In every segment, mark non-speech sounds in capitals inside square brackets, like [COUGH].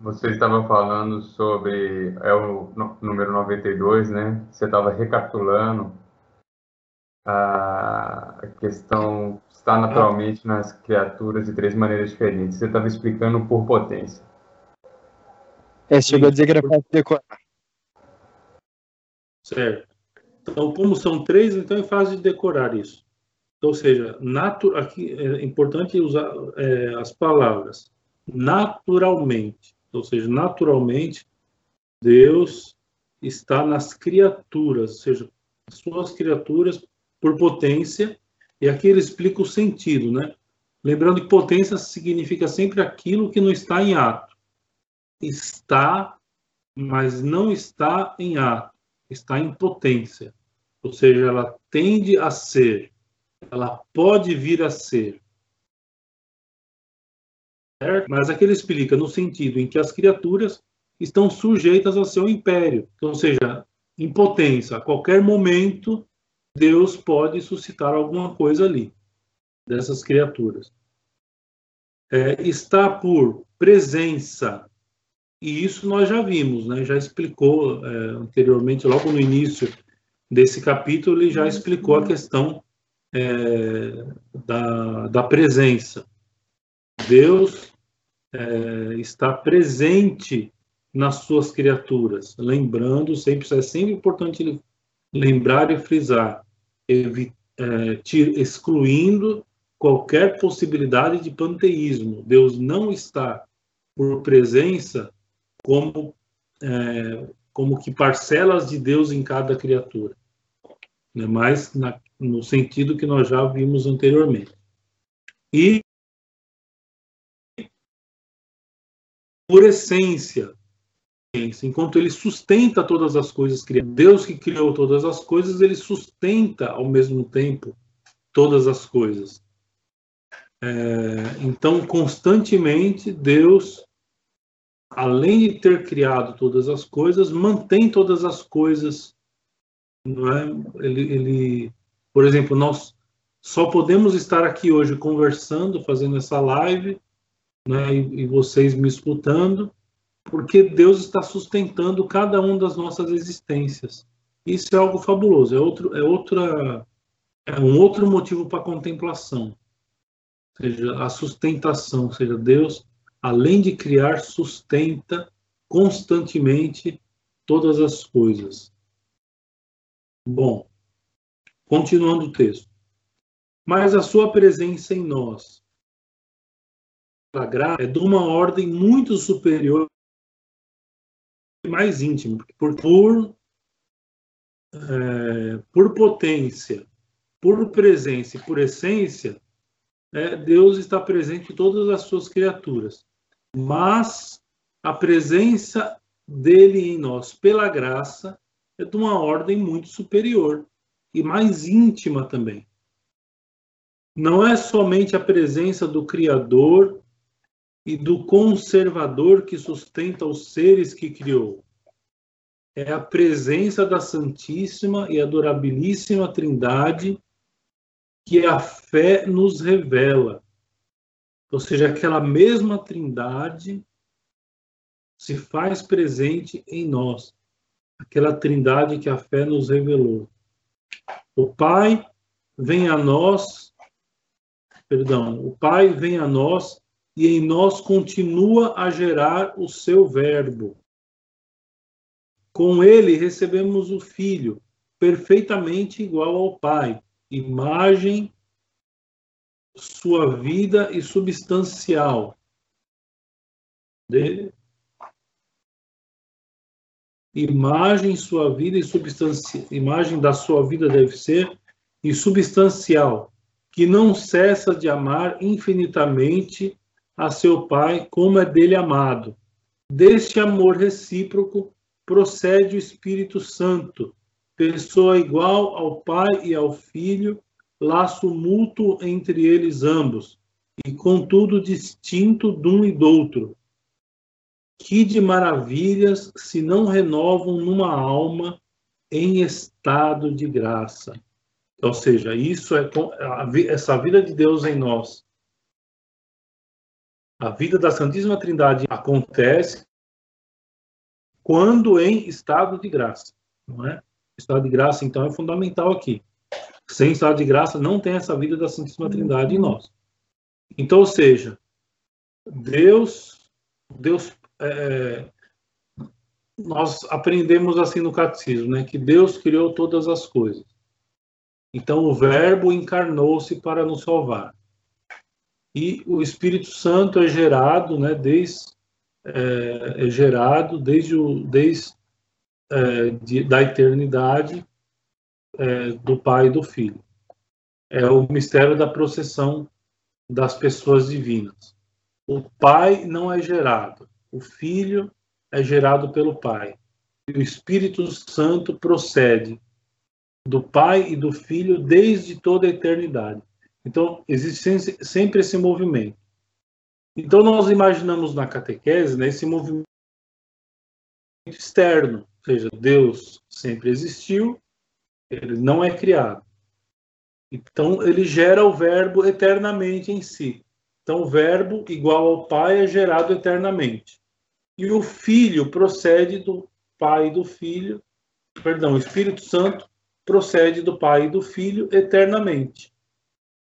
Você estava falando sobre é o número 92, né? Você estava recapitulando a questão está naturalmente nas criaturas de três maneiras diferentes. Você estava explicando por potência. É, chegou a dizer que era para decorar. Certo. Então, como são três, então é fácil de decorar isso. Então, ou seja, natu aqui é importante usar é, as palavras naturalmente. Ou seja, naturalmente, Deus está nas criaturas, ou seja, suas criaturas por potência, e aqui ele explica o sentido, né? Lembrando que potência significa sempre aquilo que não está em ato. Está, mas não está em ato, está em potência. Ou seja, ela tende a ser, ela pode vir a ser. Certo? Mas aqui ele explica no sentido em que as criaturas estão sujeitas ao seu império. Ou seja, em potência, a qualquer momento Deus pode suscitar alguma coisa ali, dessas criaturas. É, está por presença, e isso nós já vimos, né? já explicou é, anteriormente, logo no início desse capítulo, ele já explicou a questão é, da, da presença. Deus é, está presente nas suas criaturas, lembrando sempre, é sempre importante lembrar e frisar, é, excluindo qualquer possibilidade de panteísmo. Deus não está por presença como, é, como que parcelas de Deus em cada criatura, né? mas na, no sentido que nós já vimos anteriormente. E por essência, enquanto ele sustenta todas as coisas criadas. Deus que criou todas as coisas, ele sustenta ao mesmo tempo todas as coisas. É, então, constantemente, Deus, além de ter criado todas as coisas, mantém todas as coisas. Não é? ele, ele, por exemplo, nós só podemos estar aqui hoje conversando, fazendo essa live, né, e, e vocês me escutando, porque Deus está sustentando cada uma das nossas existências. Isso é algo fabuloso, é outro, é outra, é um outro motivo para contemplação. Ou seja, a sustentação, ou seja, Deus, além de criar, sustenta constantemente todas as coisas. Bom, continuando o texto. Mas a sua presença em nós, graça é de uma ordem muito superior mais íntimo, por, por, é, por potência, por presença e por essência, é, Deus está presente em todas as suas criaturas. Mas a presença dele em nós, pela graça, é de uma ordem muito superior e mais íntima também. Não é somente a presença do Criador e do conservador que sustenta os seres que criou. É a presença da Santíssima e Adorabilíssima Trindade que a fé nos revela. Ou seja, aquela mesma Trindade se faz presente em nós. Aquela Trindade que a fé nos revelou. O Pai vem a nós, perdão, o Pai vem a nós e em nós continua a gerar o seu verbo. Com ele recebemos o Filho, perfeitamente igual ao Pai, imagem, sua vida e substancial dele. Imagem, sua vida e substancial. Imagem da sua vida deve ser e substancial, que não cessa de amar infinitamente a seu Pai como é dele amado. Deste amor recíproco procede o Espírito Santo, pessoa igual ao Pai e ao Filho, laço mútuo entre eles ambos, e contudo distinto de um e do outro. Que de maravilhas se não renovam numa alma em estado de graça. Ou seja, isso é essa vida de Deus em nós, a vida da Santíssima Trindade acontece quando em estado de graça, não é? Estado de graça, então, é fundamental aqui. Sem estado de graça, não tem essa vida da Santíssima Trindade em nós. Então, ou seja, Deus, Deus, é, nós aprendemos assim no catecismo, né, que Deus criou todas as coisas. Então, o Verbo encarnou-se para nos salvar. E o Espírito Santo é gerado, né, desde é, é gerado desde, o, desde é, de, da eternidade é, do Pai e do Filho. É o mistério da processão das pessoas divinas. O Pai não é gerado, o Filho é gerado pelo Pai. E o Espírito Santo procede do Pai e do Filho desde toda a eternidade. Então, existe sempre esse movimento. Então, nós imaginamos na catequese né, esse movimento externo, ou seja, Deus sempre existiu, ele não é criado. Então, ele gera o verbo eternamente em si. Então, o verbo igual ao Pai é gerado eternamente. E o Filho procede do Pai e do Filho, perdão, o Espírito Santo procede do Pai e do Filho eternamente.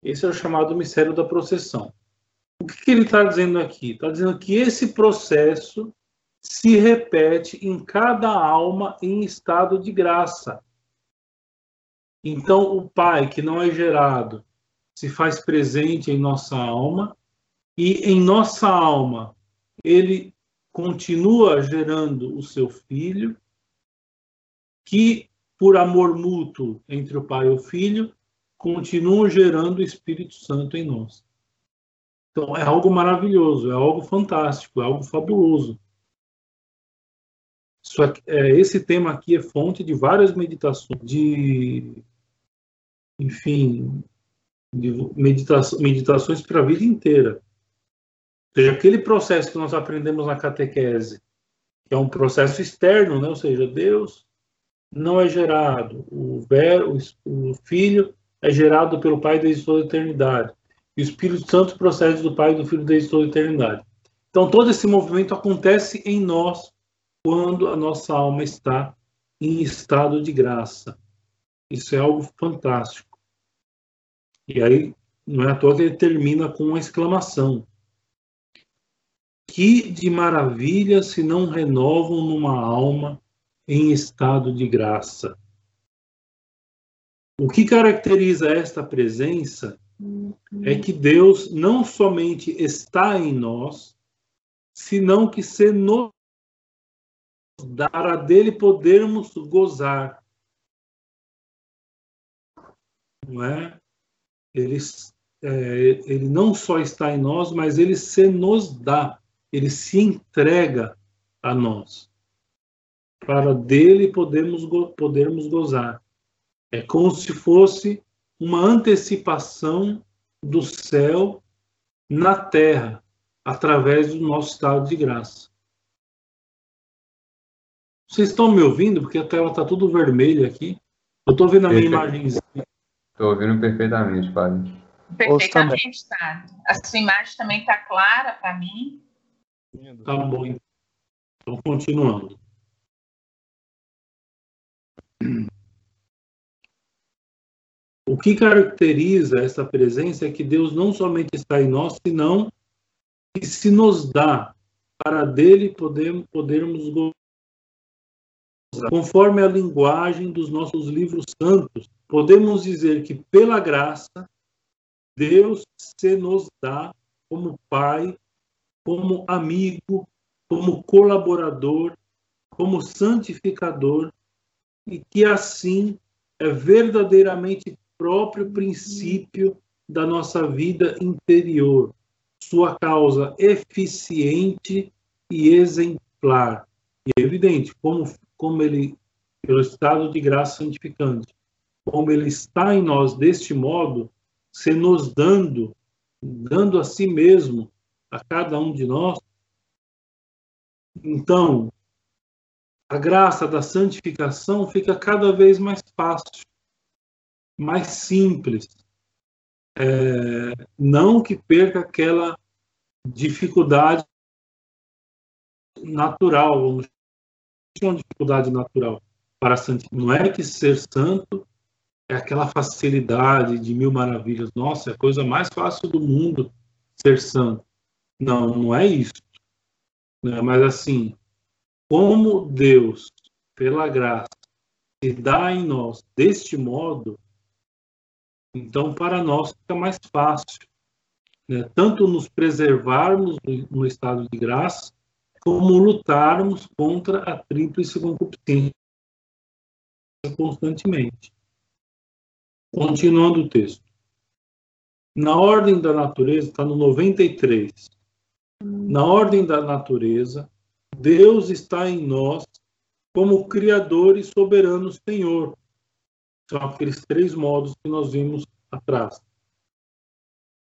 Esse é o chamado mistério da processão. O que, que ele está dizendo aqui? Está dizendo que esse processo se repete em cada alma em estado de graça. Então, o Pai, que não é gerado, se faz presente em nossa alma, e em nossa alma ele continua gerando o seu filho, que, por amor mútuo entre o Pai e o Filho, continua gerando o Espírito Santo em nós. Então, é algo maravilhoso, é algo fantástico, é algo fabuloso. Aqui, é, esse tema aqui é fonte de várias meditações, de, enfim, de meditação, meditações para a vida inteira. Ou seja, aquele processo que nós aprendemos na catequese, que é um processo externo, né? ou seja, Deus não é gerado, o, ver, o, o Filho é gerado pelo Pai desde toda a eternidade. E o Espírito Santo procede do Pai e do Filho desde toda a eternidade. Então, todo esse movimento acontece em nós quando a nossa alma está em estado de graça. Isso é algo fantástico. E aí, não é à toa que ele termina com uma exclamação. Que de maravilha se não renovam numa alma em estado de graça. O que caracteriza esta presença é que Deus não somente está em nós, senão que se nos dará dele podermos gozar. Não é? Ele, é, ele não só está em nós, mas ele se nos dá, ele se entrega a nós, para dele podermos, podermos gozar. É como se fosse uma antecipação do céu na terra, através do nosso estado de graça. Vocês estão me ouvindo? Porque a tela está tudo vermelha aqui. Eu estou vendo a minha imagem. Estou ouvindo perfeitamente, Padre. Perfeitamente, tá. A sua imagem também está clara para mim. Tá bom. Então, continuando. O que caracteriza essa presença é que Deus não somente está em nós, senão que se nos dá para dele poder, podermos gozar. Conforme a linguagem dos nossos livros santos, podemos dizer que pela graça Deus se nos dá como pai, como amigo, como colaborador, como santificador e que assim é verdadeiramente próprio princípio da nossa vida interior, sua causa eficiente e exemplar. E é evidente, como, como ele, pelo estado de graça santificante, como ele está em nós deste modo, se nos dando, dando a si mesmo, a cada um de nós. Então, a graça da santificação fica cada vez mais fácil mais simples. É, não que perca aquela dificuldade natural, vamos uma dificuldade natural para santificar. Não é que ser santo é aquela facilidade de mil maravilhas. Nossa, é a coisa mais fácil do mundo ser santo. Não, não é isso. Né? Mas assim, como Deus, pela graça, se dá em nós deste modo, então para nós fica mais fácil. Né? Tanto nos preservarmos no estado de graça, como lutarmos contra a tríplice concupiscência constantemente. Continuando o texto. Na ordem da natureza, está no 93. Na ordem da natureza, Deus está em nós como Criador e soberano Senhor. São aqueles três modos que nós vimos atrás.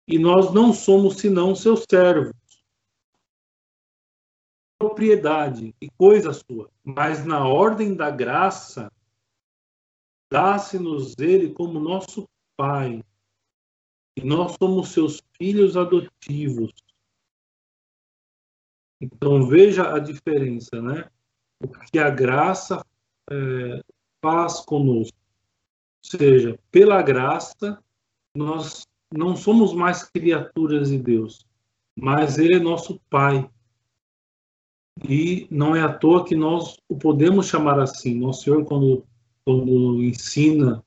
E nós não somos senão seus servos. Propriedade e coisa sua. Mas na ordem da graça, dá-se-nos ele como nosso Pai. E nós somos seus filhos adotivos. Então veja a diferença, né? O que a graça é, faz conosco. Seja, pela graça, nós não somos mais criaturas de Deus, mas Ele é nosso Pai. E não é à toa que nós o podemos chamar assim. Nosso Senhor, quando, quando ensina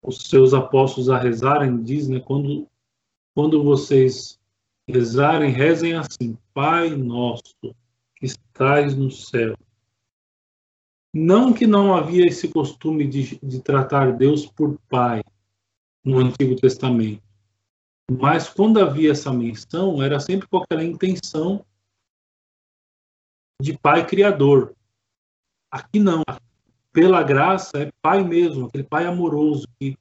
os seus apóstolos a rezarem, diz, né, quando, quando vocês rezarem, rezem assim: Pai nosso, que estais no céu. Não que não havia esse costume de, de tratar Deus por Pai no Antigo Testamento, mas quando havia essa menção, era sempre com aquela intenção de Pai Criador. Aqui não. Pela graça, é Pai mesmo, aquele Pai amoroso que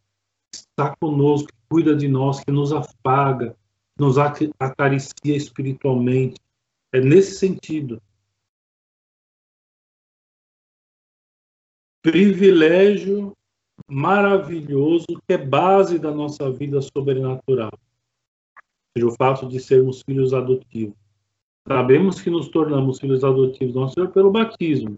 está conosco, que cuida de nós, que nos afaga, nos acaricia espiritualmente. É nesse sentido. Privilégio maravilhoso que é base da nossa vida sobrenatural. Seja, o fato de sermos filhos adotivos. Sabemos que nos tornamos filhos adotivos do nosso Senhor pelo batismo.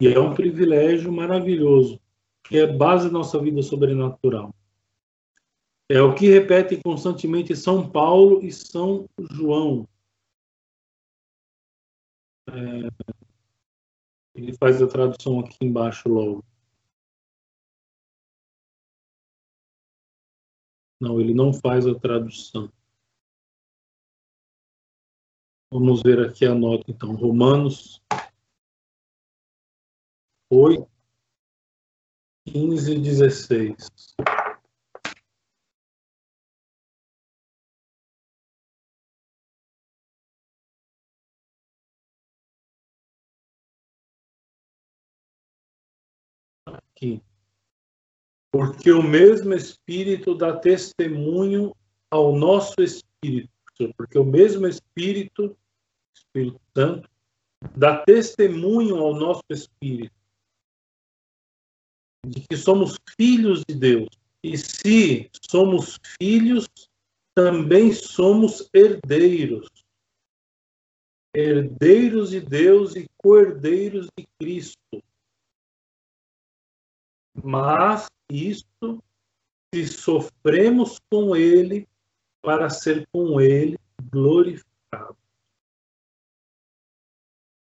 E é um privilégio maravilhoso, que é base da nossa vida sobrenatural. É o que repetem constantemente São Paulo e São João. É, ele faz a tradução aqui embaixo logo. Não, ele não faz a tradução. Vamos ver aqui a nota, então. Romanos 8, 15 e 16. Aqui. Porque o mesmo Espírito dá testemunho ao nosso Espírito. Porque o mesmo Espírito, Espírito Santo, dá testemunho ao nosso Espírito de que somos filhos de Deus. E se somos filhos, também somos herdeiros. Herdeiros de Deus e co-herdeiros de Cristo mas isto se sofremos com ele para ser com ele glorificado.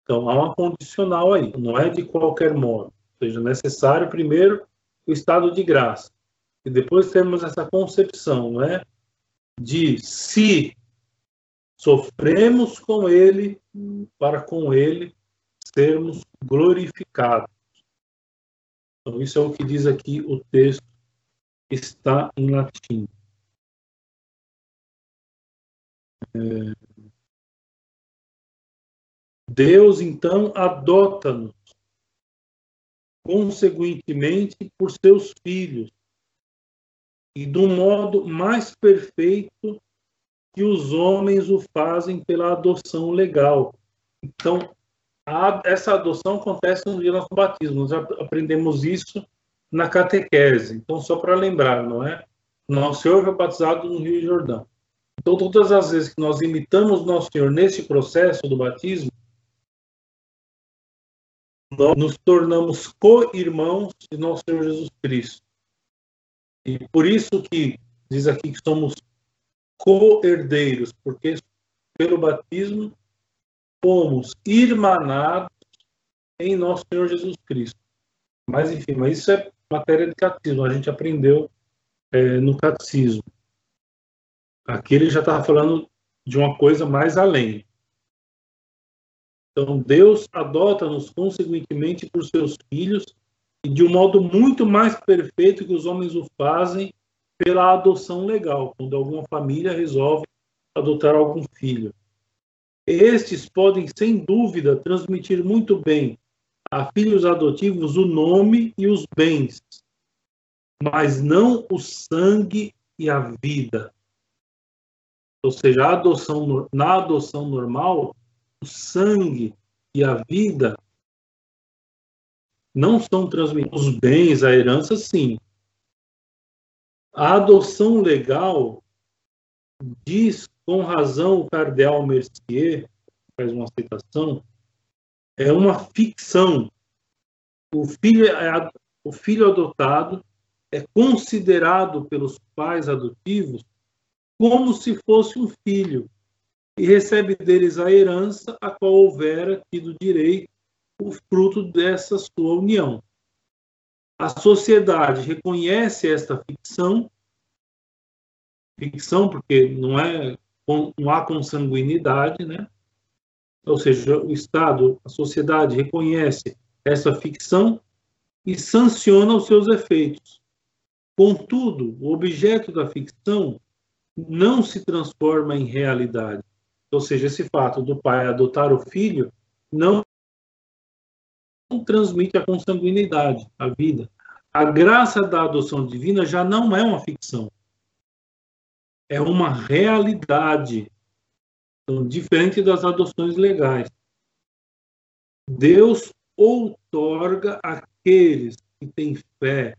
Então há uma condicional aí, não é de qualquer modo. Ou seja, necessário primeiro o estado de graça. E depois temos essa concepção, não é? De se sofremos com ele, para com ele sermos glorificados. Então, isso é o que diz aqui o texto, está em latim. É... Deus, então, adota-nos, consequentemente, por seus filhos, e do modo mais perfeito que os homens o fazem pela adoção legal. Então, a, essa adoção acontece no dia do nosso batismo. Nós aprendemos isso na catequese. Então, só para lembrar, não é? Nosso Senhor foi batizado no Rio Jordão. Então, todas as vezes que nós imitamos Nosso Senhor nesse processo do batismo, nós nos tornamos co-irmãos de nosso Senhor Jesus Cristo. E por isso que diz aqui que somos co-herdeiros, porque pelo batismo fomos irmanados em nosso Senhor Jesus Cristo. Mas enfim, mas isso é matéria de catecismo, a gente aprendeu é, no catecismo. Aqui ele já estava falando de uma coisa mais além. Então, Deus adota-nos consequentemente por seus filhos e de um modo muito mais perfeito que os homens o fazem pela adoção legal, quando alguma família resolve adotar algum filho. Estes podem, sem dúvida, transmitir muito bem a filhos adotivos o nome e os bens, mas não o sangue e a vida. Ou seja, adoção, na adoção normal, o sangue e a vida não são transmitidos. Os bens, a herança, sim. A adoção legal diz com razão o cardeal Mercier, faz uma citação, é uma ficção. O filho, é, o filho adotado é considerado pelos pais adotivos como se fosse um filho e recebe deles a herança a qual houvera tido direito o fruto dessa sua união. A sociedade reconhece esta ficção, ficção porque não é não há consanguinidade, né? Ou seja, o Estado, a sociedade reconhece essa ficção e sanciona os seus efeitos. Contudo, o objeto da ficção não se transforma em realidade. Ou seja, esse fato do pai adotar o filho não transmite a consanguinidade, a vida. A graça da adoção divina já não é uma ficção. É uma realidade. Então, diferente das adoções legais. Deus outorga àqueles que têm fé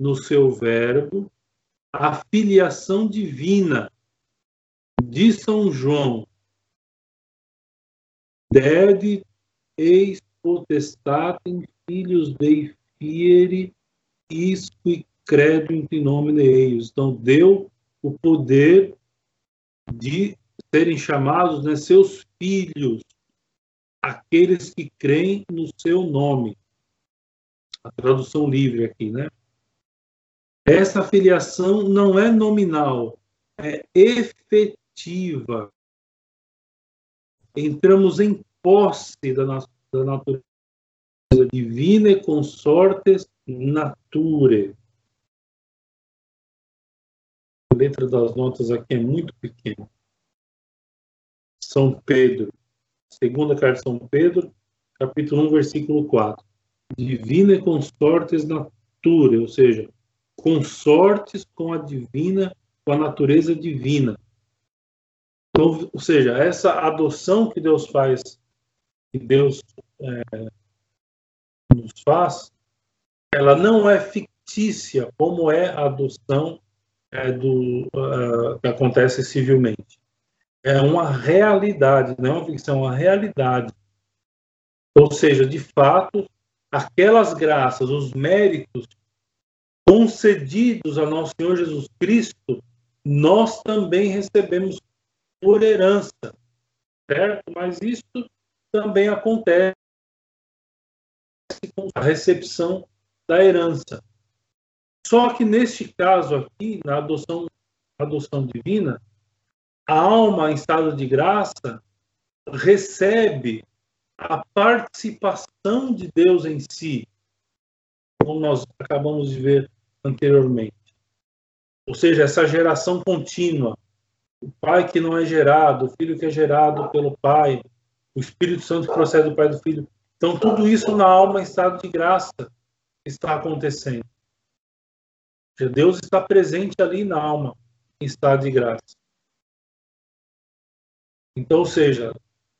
no seu verbo a filiação divina de São João. Dede eis potestatem filhos dei fieri isque credo in nomine eius. Então, deu o poder de serem chamados né, seus filhos, aqueles que creem no seu nome. A tradução livre aqui, né? Essa filiação não é nominal, é efetiva. Entramos em posse da, da natureza divina e consortes nature. Letra das notas aqui é muito pequena. São Pedro, segunda carta de São Pedro, capítulo 1, versículo 4. Divina consortes nature, ou seja, consortes com a divina, com a natureza divina. Então, ou seja, essa adoção que Deus faz, que Deus é, nos faz, ela não é fictícia como é a adoção é, do, uh, que acontece civilmente. É uma realidade, não é uma ficção, é uma realidade. Ou seja, de fato, aquelas graças, os méritos concedidos a nosso Senhor Jesus Cristo, nós também recebemos por herança, certo? Mas isso também acontece com a recepção da herança. Só que neste caso aqui, na adoção, adoção divina, a alma em estado de graça recebe a participação de Deus em si, como nós acabamos de ver anteriormente. Ou seja, essa geração contínua. O pai que não é gerado, o filho que é gerado pelo pai, o Espírito Santo que procede do pai do filho. Então, tudo isso na alma em estado de graça está acontecendo. Deus está presente ali na alma em estado de graça. Então, ou seja,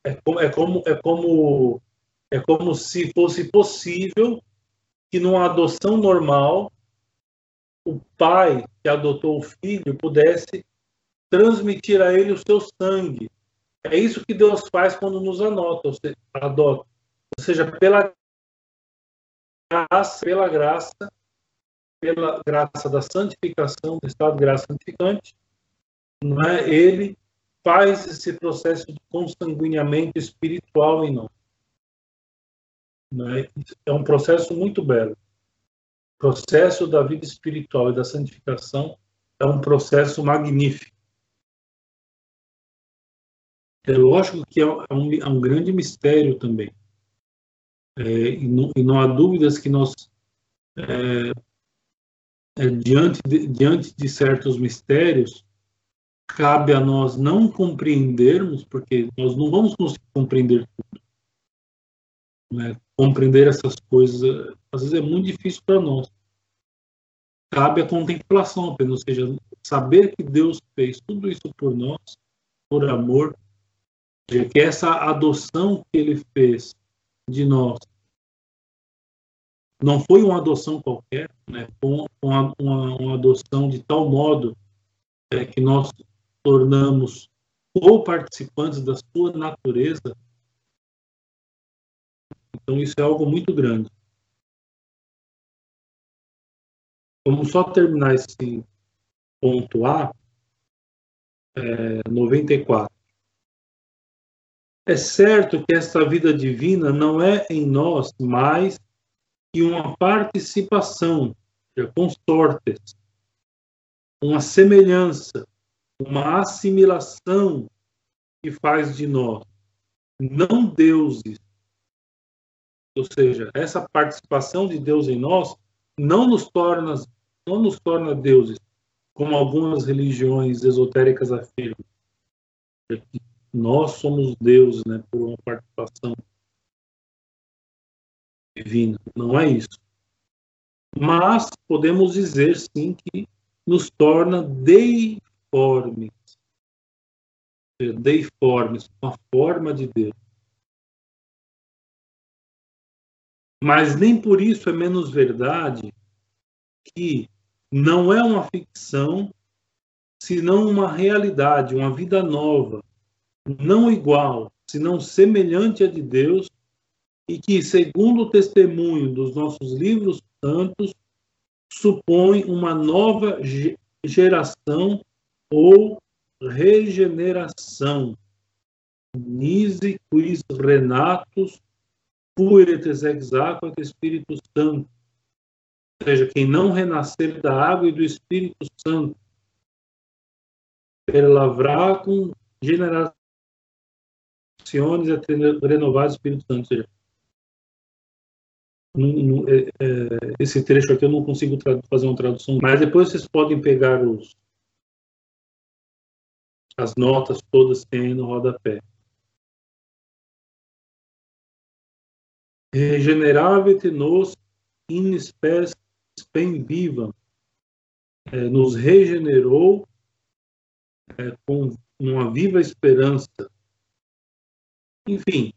é como, é como, é como, é como se fosse possível que numa adoção normal o pai que adotou o filho pudesse transmitir a ele o seu sangue. É isso que Deus faz quando nos anota, ou seja, adota. Ou seja, pela graça, pela graça, pela graça da santificação, do estado de graça santificante, não é? ele faz esse processo de consanguinhamento espiritual em nós. É? é um processo muito belo. O processo da vida espiritual e da santificação é um processo magnífico. É lógico que é um, é um grande mistério também. É, e, não, e, não, há dúvidas que nós, é, é, diante, de, diante de certos mistérios, cabe a nós não compreendermos, porque nós não vamos conseguir compreender tudo. Né? Compreender essas coisas, às vezes é muito difícil para nós. Cabe a contemplação apenas, ou seja, saber que Deus fez tudo isso por nós, por amor, que essa adoção que ele fez de nós não foi uma adoção qualquer, né? Uma, uma, uma adoção de tal modo é, que nós tornamos co-participantes da sua natureza. Então isso é algo muito grande. Vamos só terminar esse ponto A, é, 94. É certo que esta vida divina não é em nós mais que uma participação, consortes, uma semelhança, uma assimilação que faz de nós não deuses. Ou seja, essa participação de Deus em nós não nos torna não nos torna deuses, como algumas religiões esotéricas afirmam. Nós somos deuses, né, por uma participação divina. Não é isso. Mas podemos dizer sim que nos torna deiformes. Deiformes, com a forma de Deus. Mas nem por isso é menos verdade que não é uma ficção, senão uma realidade, uma vida nova, não igual, senão semelhante à de Deus, e que, segundo o testemunho dos nossos livros santos, supõe uma nova geração ou regeneração. Nise quis renatus pueretes ex aqua Espírito Santo. Ou seja, quem não renascer da água e do Espírito Santo, per com generações e renovar o Espírito Santo. Ou seja, esse trecho aqui eu não consigo fazer uma tradução, mas depois vocês podem pegar os, as notas todas que tem no rodapé. Regeneravit nos in spes vivam. É, nos regenerou é, com uma viva esperança. Enfim,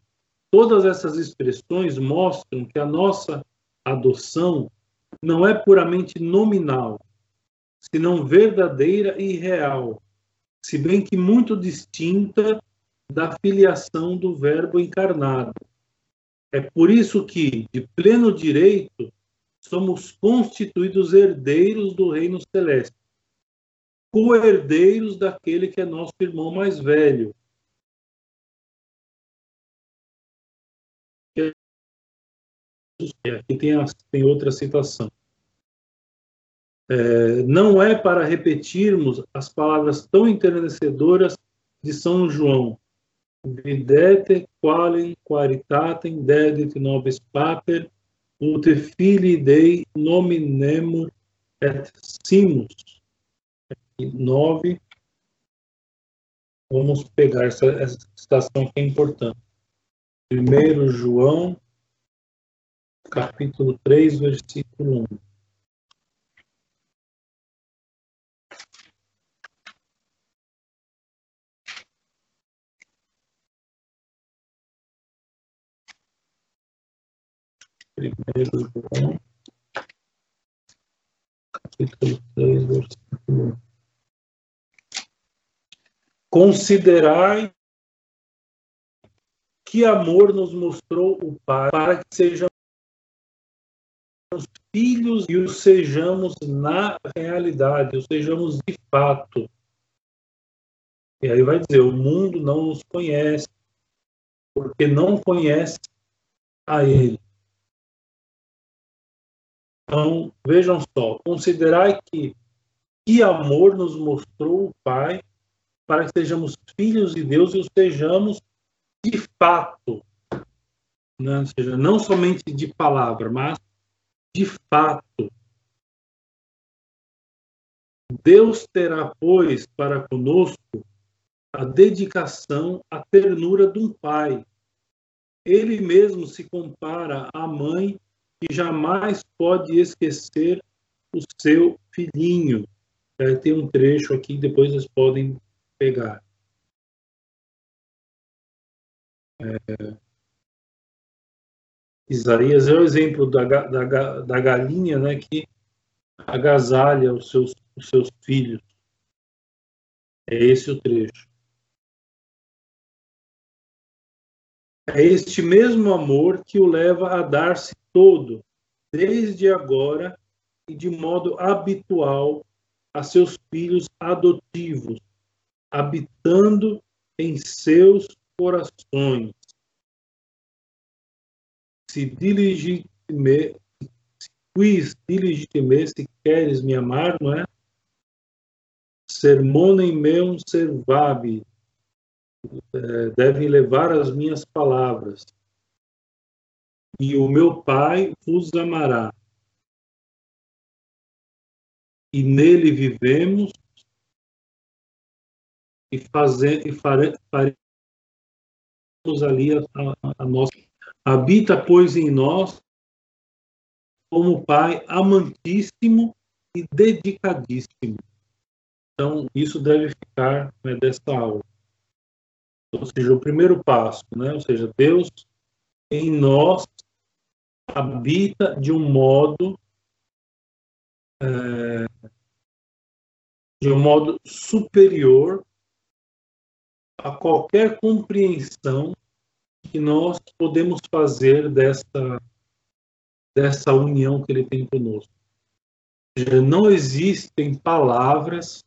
Todas essas expressões mostram que a nossa adoção não é puramente nominal, senão verdadeira e real, se bem que muito distinta da filiação do Verbo encarnado. É por isso que, de pleno direito, somos constituídos herdeiros do reino celeste, co-herdeiros daquele que é nosso irmão mais velho, Aqui tem, a, tem outra citação. É, não é para repetirmos as palavras tão enternecedoras de São João. Videte qualem quaritatem dedit nobis paper ut filii Dei nominemur et simus. Nove. Vamos pegar essa, essa citação que é importante. Primeiro João capítulo 3, versículo 1. Primeiro João, capítulo 3, versículo 1. Considerai que amor nos mostrou o Pai para que sejamos filhos e o sejamos na realidade, o sejamos de fato. E aí vai dizer: o mundo não nos conhece, porque não conhece a Ele. Então, vejam só, considerai que que amor nos mostrou o Pai para que sejamos filhos de Deus e o sejamos de fato. Né? Ou seja, não somente de palavra, mas de fato. Deus terá, pois, para conosco a dedicação, a ternura de um pai. Ele mesmo se compara à mãe e jamais pode esquecer o seu filhinho. É, tem um trecho aqui, depois vocês podem pegar. É... Isaías é o exemplo da, da, da galinha né, que agasalha os seus, os seus filhos. É esse o trecho. É este mesmo amor que o leva a dar-se todo, desde agora e de modo habitual, a seus filhos adotivos, habitando em seus corações. Se diligime, quis diligime, se queres me amar, não é? Sermonem meum servabi, é, devem levar as minhas palavras. E o meu Pai vos amará. E nele vivemos e, fazer, e fare, faremos ali a, a, a nossa. Habita, pois, em nós como Pai amantíssimo e dedicadíssimo. Então, isso deve ficar né, dessa aula. Ou seja, o primeiro passo, né? ou seja, Deus em nós habita de um modo é, de um modo superior a qualquer compreensão que nós podemos fazer dessa dessa união que ele tem conosco. Não existem palavras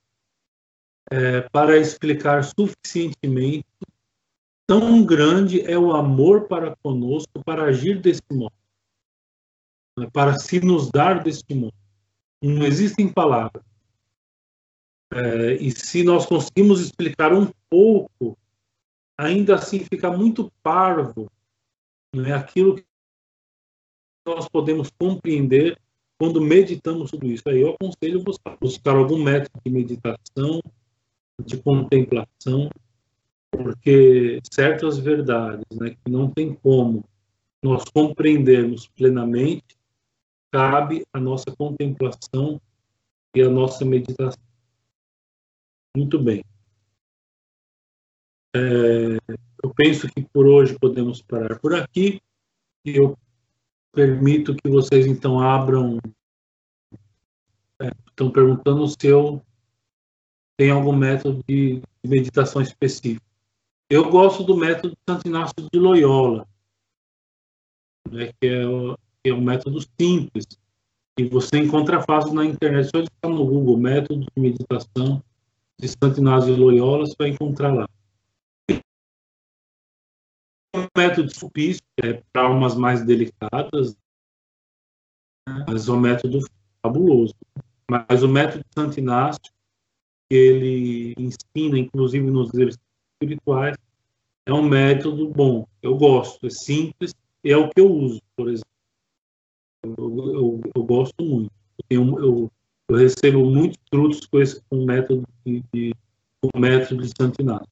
é, para explicar suficientemente Tão grande é o amor para conosco para agir desse modo, né, para se nos dar deste modo. Não existem palavras. É, e se nós conseguimos explicar um pouco, ainda assim fica muito parvo né, aquilo que nós podemos compreender quando meditamos tudo isso. Aí eu aconselho buscar, buscar algum método de meditação, de contemplação, porque certas verdades né, que não tem como nós compreendermos plenamente, cabe a nossa contemplação e a nossa meditação. Muito bem. É, eu penso que por hoje podemos parar por aqui. Eu permito que vocês então abram. É, estão perguntando se eu tenho algum método de meditação específico. Eu gosto do método de Santo Inácio de Loyola, né, que, é o, que é um método simples, e você encontra fácil na internet, só estar no Google, método de meditação de Santo Inácio de Loyola, você vai encontrar lá. Um método sulpício, é para almas mais delicadas, mas é um método fabuloso. Mas o método Santo Inácio, que ele ensina, inclusive nos exercícios espirituais, é um método bom. Eu gosto, é simples e é o que eu uso, por exemplo. Eu, eu, eu gosto muito. Eu, tenho, eu, eu, recebo muitos frutos com esse com método de, de, com método de Santo Inácio.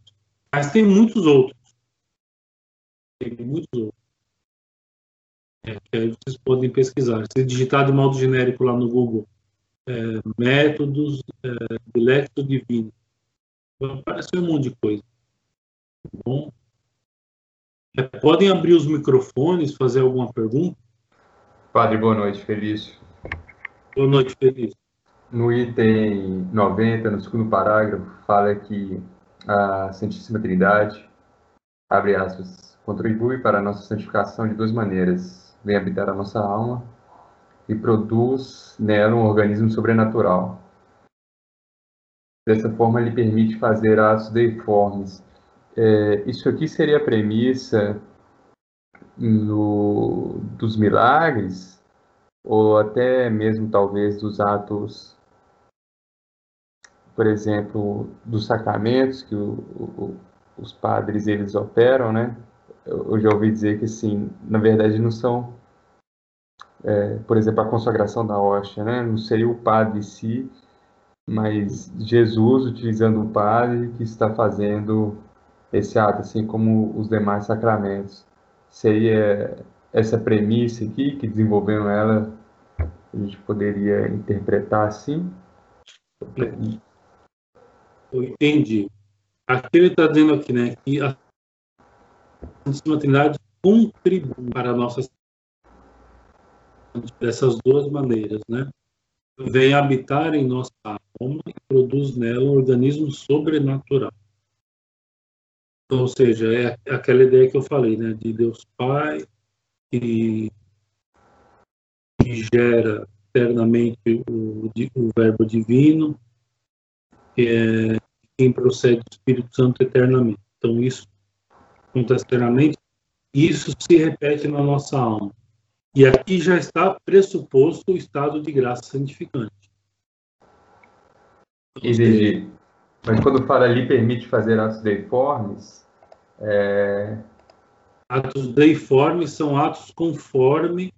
Mas tem muitos outros. Tem muitos outros. É, que aí vocês podem pesquisar. Se digitar de modo genérico lá no Google, é, métodos é, de lecto divino, vai aparecer um monte de coisa. Bom, é, podem abrir os microfones, fazer alguma pergunta? Padre, boa noite, Felício. Boa noite, Felício. No item 90, no segundo parágrafo, fala que a Santíssima Trindade, abre aspas, contribui para a nossa santificação de duas maneiras. Vem habitar a nossa alma e produz nela um organismo sobrenatural. Dessa forma, ele permite fazer atos deiformes. É, isso aqui seria a premissa no, dos milagres, ou até mesmo talvez dos atos, por exemplo, dos sacramentos que o, o, os padres eles operam, né? Eu já ouvi dizer que, assim, na verdade não são, é, por exemplo, a consagração da hóstia, né? Não seria o padre em si, mas Jesus utilizando o padre que está fazendo esse ato, assim como os demais sacramentos. Seria essa premissa aqui, que desenvolvendo ela, a gente poderia interpretar assim? Eu entendi. Aqui ele está dizendo aqui, né, que a Santíssima Trindade contribui para a nossa dessas duas maneiras, né? Vem habitar em nossa alma e produz nela um organismo sobrenatural. Ou seja, é aquela ideia que eu falei, né, de Deus Pai que, que gera eternamente o, o Verbo Divino, é quem procede do Espírito Santo eternamente. Então isso acontece eternamente, e isso se repete na nossa alma. E aqui já está pressuposto o estado de graça santificante. Entendi. Mas quando fala ali permite fazer atos deiformes, é... atos deiformes são atos conforme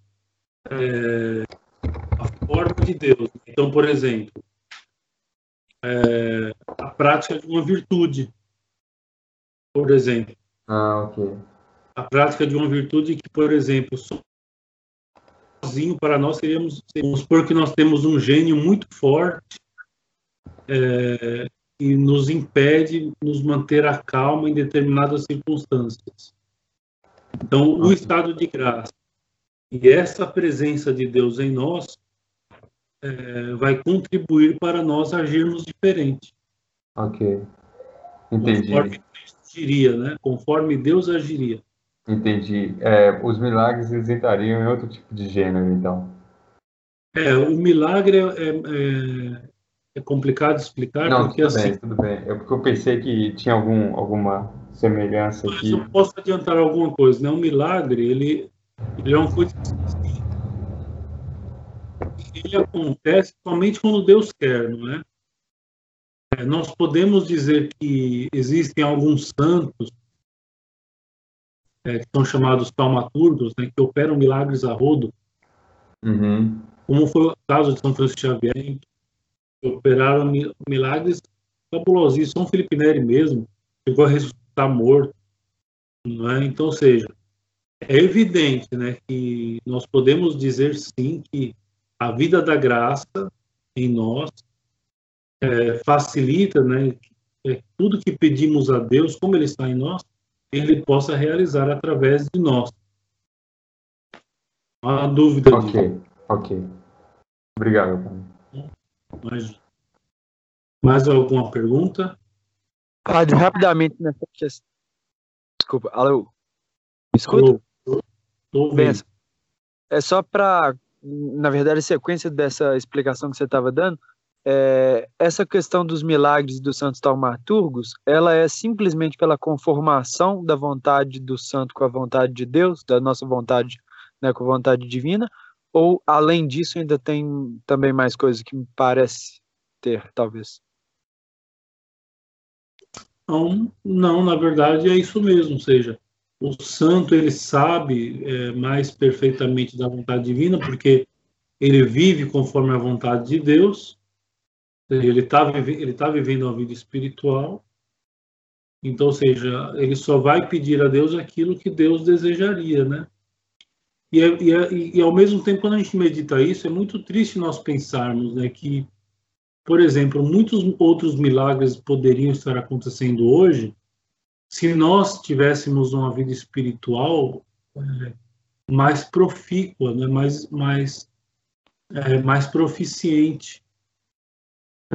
é, a forma de Deus. Então, por exemplo, é, a prática de uma virtude, por exemplo. Ah, ok. A prática de uma virtude que, por exemplo, sozinho para nós seríamos, vamos supor que nós temos um gênio muito forte é, e nos impede nos manter a calma em determinadas circunstâncias. Então, o estado de graça e essa presença de Deus em nós é, vai contribuir para nós agirmos diferente. Ok. Entendi. Conforme agiria, né? Conforme Deus agiria. Entendi. É, os milagres eles entrariam em outro tipo de gênero, então. É, o milagre é, é, é complicado de explicar. Não, porque, tudo assim, bem, tudo bem. É porque eu pensei que tinha algum, alguma semelhança Mas aqui. eu posso adiantar alguma coisa, né? O milagre, ele, ele é uma coisa que ele acontece somente quando Deus quer, não é? É, Nós podemos dizer que existem alguns santos é, que são chamados taumaturgos, né, que operam milagres a rodo, Uhum. como foi o caso de São Francisco Xavier, que operaram mi- milagres fabulosos. São Felipe Neri mesmo chegou a ressuscitar morto. Não é? Então, ou seja, é evidente né, que nós podemos dizer sim que a vida da graça em nós é, facilita né, é, tudo que pedimos a Deus, como Ele está em nós, Ele possa realizar através de nós. Não há dúvida disso. Ok, ok. Obrigado, pai. Mas, mais alguma pergunta? Padre, rapidamente nessa questão. Desculpa, alô? Me escuta? Alô? Tô ouvindo. Benção. É só para, na verdade, a sequência dessa explicação que você estava dando, é, essa questão dos milagres dos santos taumaturgos, ela é simplesmente pela conformação da vontade do santo com a vontade de Deus, da nossa vontade né, com a vontade divina, ou além disso ainda tem também mais coisas que me parece ter, talvez. Não, não, na verdade é isso mesmo, ou seja, o santo ele sabe é, mais perfeitamente da vontade divina, porque ele vive conforme a vontade de Deus, ele está ele tá vivendo uma vida espiritual, então, ou seja, ele só vai pedir a Deus aquilo que Deus desejaria, né? E, é- é- e, e ao mesmo tempo, quando a gente medita isso, é muito triste nós pensarmos né, que por exemplo, muitos outros milagres poderiam estar acontecendo hoje se nós tivéssemos uma vida espiritual é, mais profícua, né? mais, mais, é, mais proficiente.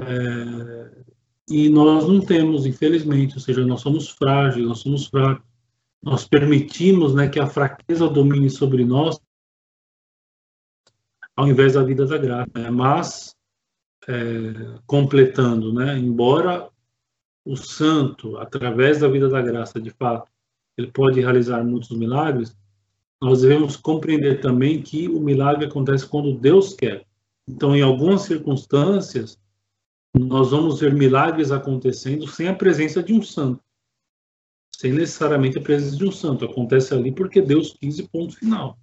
É, e nós não temos, infelizmente, ou seja, nós somos frágeis, nós somos fracos. Nós permitimos né, que a fraqueza domine sobre nós ao invés da vida da graça. Né? Mas, é, completando, né? embora o santo, através da vida da graça, de fato, ele pode realizar muitos milagres, nós devemos compreender também que o milagre acontece quando Deus quer. Então, em algumas circunstâncias, nós vamos ver milagres acontecendo sem a presença de um santo. Sem necessariamente a presença de um santo. Acontece ali porque Deus quis e ponto final.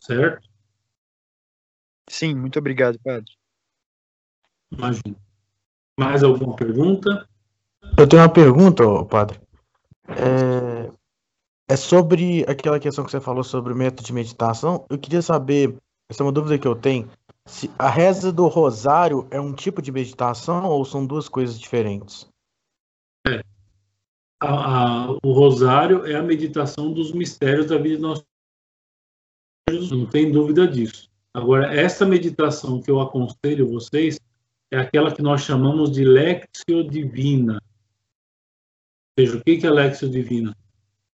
Certo? Sim, muito obrigado, padre. Imagina. Mais alguma pergunta? Eu tenho uma pergunta, padre. É, é sobre aquela questão que você falou sobre o método de meditação. Eu queria saber, essa é uma dúvida que eu tenho, se a reza do rosário é um tipo de meditação ou são duas coisas diferentes? É. A, a, o rosário é a meditação dos mistérios da vida de nosso não tem dúvida disso. Agora, essa meditação que eu aconselho vocês é aquela que nós chamamos de Lectio Divina. Ou seja, o que é Lectio Divina?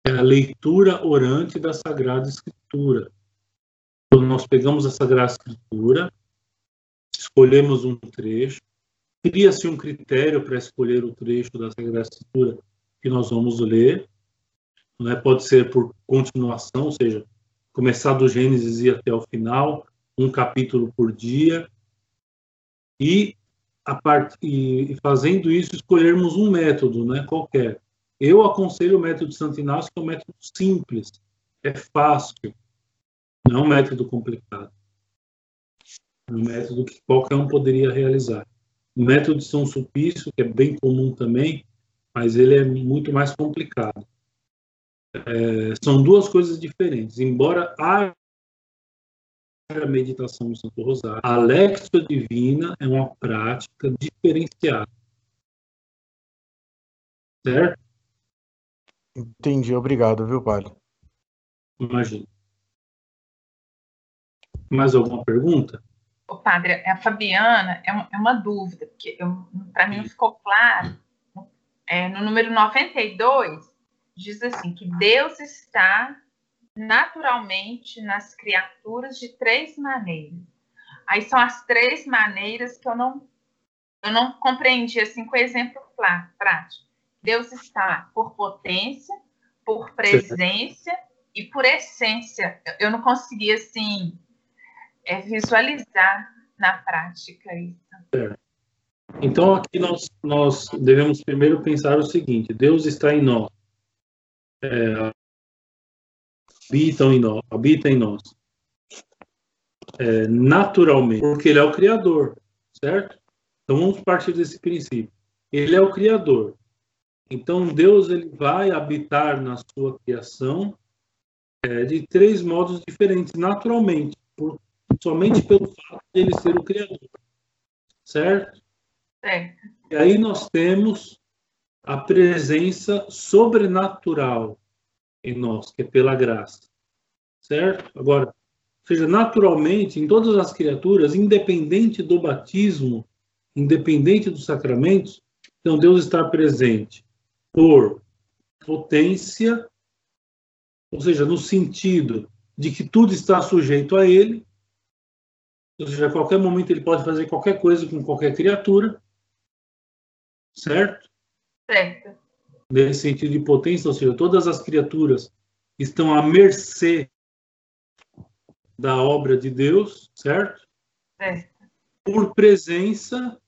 É a leitura orante da Sagrada Escritura. Quando nós pegamos a Sagrada Escritura, escolhemos um trecho, cria-se um critério para escolher o trecho da Sagrada Escritura que nós vamos ler. Né? Pode ser por continuação, ou seja, começar do Gênesis e até o final, um capítulo por dia. E, a part... e fazendo isso, escolhermos um método né, qualquer. Eu aconselho o método de Santo Inácio, que é um método simples, é fácil, não é um método complicado. É um método que qualquer um poderia realizar. O método de São Sulpício, que é bem comum também, mas ele é muito mais complicado. É, são duas coisas diferentes. Embora a meditação do Santo Rosário, a Lexia Divina é uma prática diferenciada. Certo? Entendi, obrigado, viu, Padre? Imagina. Mais alguma pergunta? O padre, a Fabiana é uma, é uma dúvida, porque para mim não ficou claro. É, no número 92, diz assim: que Deus está naturalmente nas criaturas de três maneiras. Aí são as três maneiras que eu não, eu não compreendi assim com exemplo prático. Deus está por potência, por presença e por essência. Eu não consegui, assim, é, visualizar na prática isso. É. Então, aqui nós, nós devemos primeiro pensar o seguinte: Deus está em nós. É, em nós, habita em nós. É, naturalmente, porque ele é o Criador, certo? Então vamos partir desse princípio. Ele é o Criador. Então Deus ele vai habitar na sua criação é, de três modos diferentes, naturalmente, por, somente pelo fato de ele ser o criador, certo? Certo. E aí nós temos a presença sobrenatural em nós, que é pela graça, certo? Agora, seja, naturalmente, em todas as criaturas, independente do batismo, independente dos sacramentos, então Deus está presente por potência, ou seja, no sentido de que tudo está sujeito a ele, ou seja, a qualquer momento ele pode fazer qualquer coisa com qualquer criatura, certo? Certo. Nesse sentido de potência, ou seja, todas as criaturas estão à mercê da obra de Deus, certo? Certo. Por presença,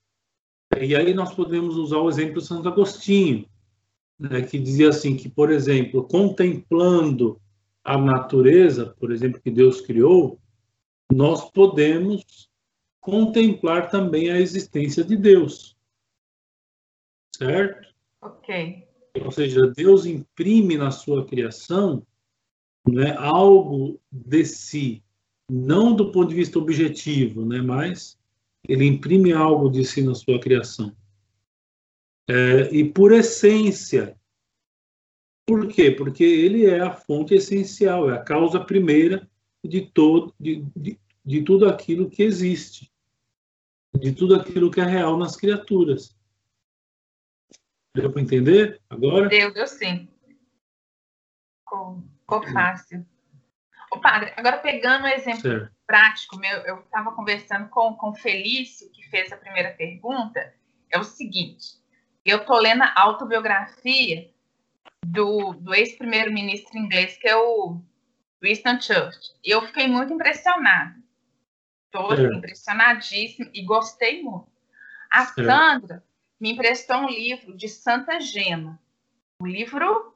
e aí nós podemos usar o exemplo de Santo Agostinho, né, que dizia assim que, por exemplo, contemplando a natureza, por exemplo, que Deus criou, nós podemos contemplar também a existência de Deus. Certo? Ok. Ou seja, Deus imprime na sua criação né, algo de si, não do ponto de vista objetivo, né, mas ele imprime algo de si na sua criação é, e por essência. Por quê? Porque ele é a fonte essencial, é a causa primeira de, todo, de, de, de tudo aquilo que existe, de tudo aquilo que é real nas criaturas. Deu para entender agora? Deu, deu sim. Ficou, ficou fácil. Ô, padre, agora pegando um exemplo Certo. prático, meu, eu estava conversando com, com o Felício, que fez a primeira pergunta, é o seguinte, eu estou lendo a autobiografia do, do ex-primeiro-ministro inglês, que é o Winston Churchill, e eu fiquei muito impressionada. Estou Certo. impressionadíssima e gostei muito. A Certo. Sandra me emprestou um livro de Santa Gema, um livro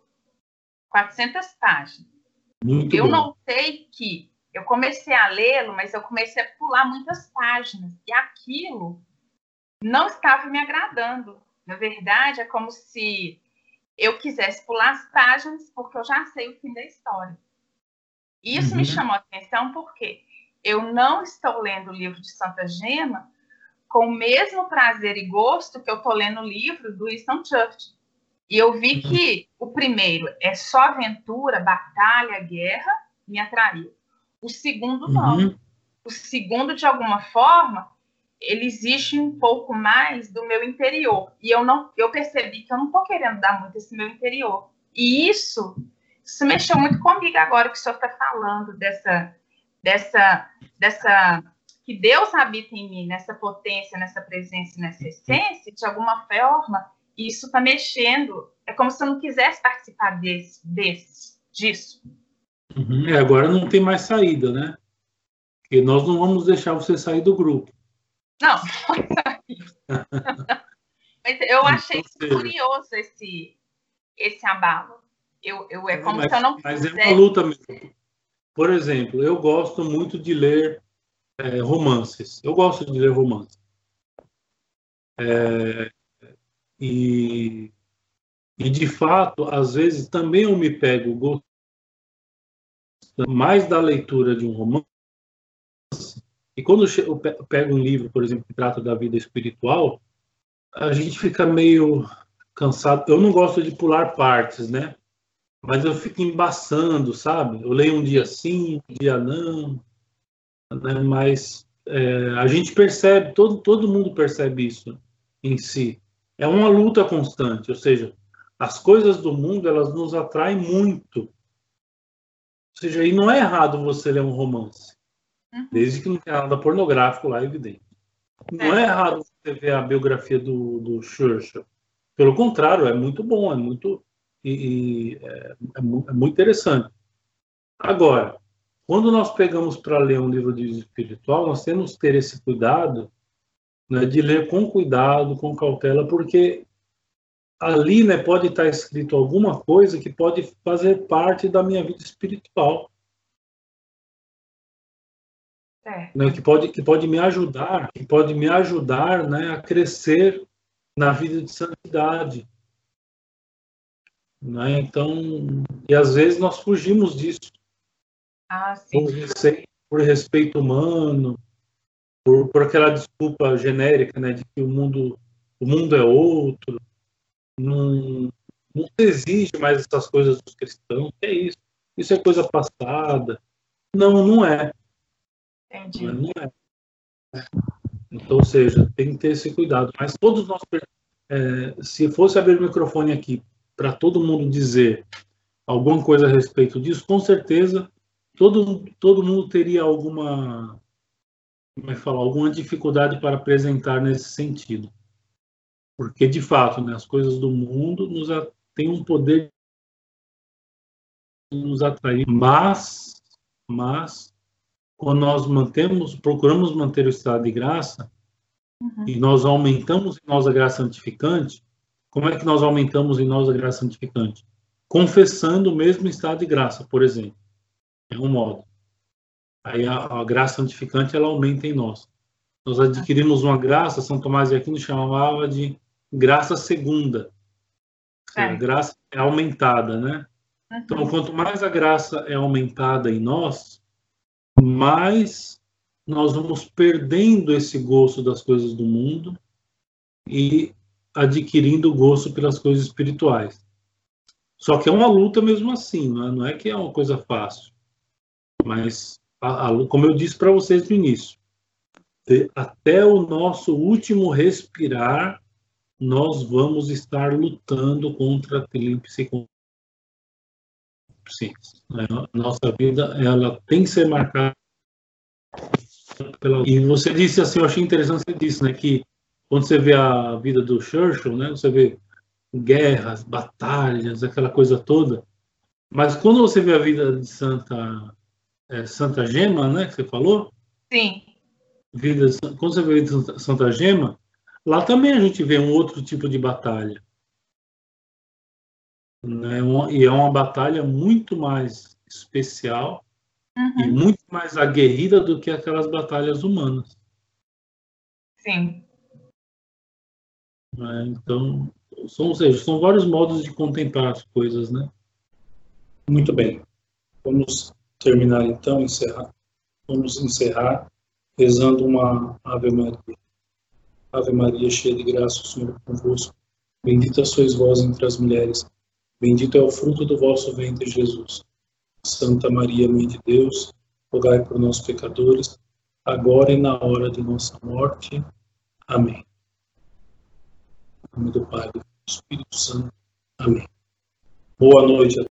400 páginas. Muito Eu bom. notei que eu comecei a lê-lo, mas eu comecei a pular muitas páginas. E aquilo não estava me agradando. Na verdade, é como se eu quisesse pular as páginas porque eu já sei o fim da história. Isso me Uhum. chamou a atenção porque eu não estou lendo o livro de Santa Gema com o mesmo prazer e gosto que eu estou lendo o livro do Winston Churchill. E eu vi que o primeiro é só aventura, batalha, guerra, me atraiu. O segundo, não. Uhum. O segundo, de alguma forma, ele existe um pouco mais do meu interior. E eu não, eu percebi que eu não estou querendo dar muito esse meu interior. E isso, isso mexeu muito comigo agora que o senhor está falando dessa, dessa, dessa que Deus habita em mim, nessa potência, nessa presença, nessa essência, de alguma forma, isso está mexendo. É como se eu não quisesse participar desse, desse disso. Uhum. É, agora não tem mais saída, né? Porque nós não vamos deixar você sair do grupo. Não, [LAUGHS] [LAUGHS] mas eu achei isso seja- curioso, esse, esse abalo. Eu, eu, é como mas, se eu não mas é uma luta mesmo. Por exemplo, eu gosto muito de ler é, romances. Eu gosto de ler romances. É, e, e, de fato, às vezes também eu me pego mais da leitura de um romance. E quando eu pego um livro, por exemplo, que trata da vida espiritual, a gente fica meio cansado. Eu não gosto de pular partes, né? Mas eu fico embaçando, sabe? Eu leio um dia sim, um dia não. Né? Mas é, a gente percebe, todo, todo mundo percebe isso em si. É uma luta constante, ou seja, as coisas do mundo elas nos atraem muito. Ou seja, e não é errado você ler um romance, Uhum. desde que não tenha nada pornográfico lá, evidente. Não é errado você ver a biografia do, do Churchill. Pelo contrário, é muito bom, é muito e, e é, é é muito interessante. Agora, quando nós pegamos para ler um livro de espiritual, nós temos que ter esse cuidado né, de ler com cuidado, com cautela, porque ali né, pode estar escrito alguma coisa que pode fazer parte da minha vida espiritual, É. né, que pode que pode me ajudar, que pode me ajudar, né, a crescer na vida de santidade. Né? Então, e às vezes nós fugimos disso Ah, sim. por respeito, por respeito humano, por, por aquela desculpa genérica, né, de que o mundo o mundo é outro, não, não se exige mais essas coisas dos cristãos. Que é isso? Isso é coisa passada. Não, não é. Entendi. Não é. Então, ou seja, tem que ter esse cuidado. Mas todos nós, é, se fosse abrir o microfone aqui para todo mundo dizer alguma coisa a respeito disso, com certeza todo, todo mundo teria alguma, como é que fala, alguma dificuldade para apresentar nesse sentido. Porque, de fato, né, as coisas do mundo nos têm um poder de nos atrair, mas, mas quando nós mantemos, procuramos manter o estado de graça Uhum. e nós aumentamos em nós a graça santificante, como é que nós aumentamos em nós a graça santificante? Confessando o mesmo estado de graça, por exemplo. É um modo. Aí a, a graça santificante ela aumenta em nós. Nós adquirimos uma graça, São Tomás de Aquino chamava de graça segunda. É. A graça é aumentada, né? Então, Uhum. quanto mais a graça é aumentada em nós, mais nós vamos perdendo esse gosto das coisas do mundo e adquirindo gosto pelas coisas espirituais. Só que é uma luta mesmo assim, não é, não é que é uma coisa fácil. Mas, a- a- como eu disse para vocês no início, até o nosso último respirar, nós vamos estar lutando contra a tríplice Sim. A nossa vida, ela tem que ser marcada pela... E você disse assim, eu achei interessante você disse, né, que quando você vê a vida do Churchill, né, você vê guerras, batalhas, aquela coisa toda, mas quando você vê a vida de Santa é, Santa Gema, né, que você falou? Sim. Vida, quando você vê a vida de Santa Gema, lá também a gente vê um outro tipo de batalha. Né, e é uma batalha muito mais especial uhum. e muito mais aguerrida do que aquelas batalhas humanas. Sim. É, então, são, ou seja, são vários modos de contemplar as coisas, né? Muito bem. Vamos terminar então, encerrar. Vamos encerrar rezando uma Ave Maria. Ave Maria, cheia de graça, o Senhor é convosco. Bendita sois vós entre as mulheres. Bendito é o fruto do vosso ventre, Jesus. Santa Maria, Mãe de Deus, rogai por nós pecadores, agora e na hora de nossa morte. Amém. Nome do Pai e do Espírito Santo. Amém. Boa noite a